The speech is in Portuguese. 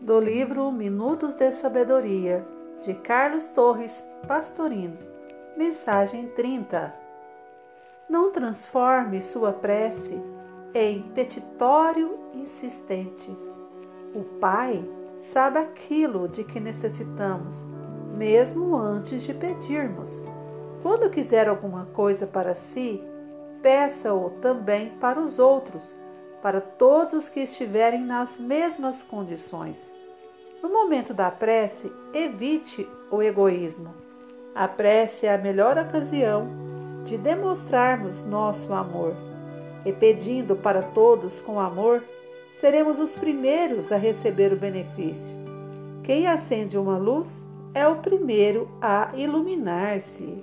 do livro Minutos de Sabedoria, de Carlos Torres Pastorino. Mensagem 30. Não transforme sua prece em petitório insistente. O Pai sabe aquilo de que necessitamos, mesmo antes de pedirmos. Quando quiser alguma coisa para si, peça-o também para os outros para todos os que estiverem nas mesmas condições. No momento da prece, evite o egoísmo. A prece é a melhor ocasião de demonstrarmos nosso amor. E pedindo para todos com amor, seremos os primeiros a receber o benefício. Quem acende uma luz é o primeiro a iluminar-se.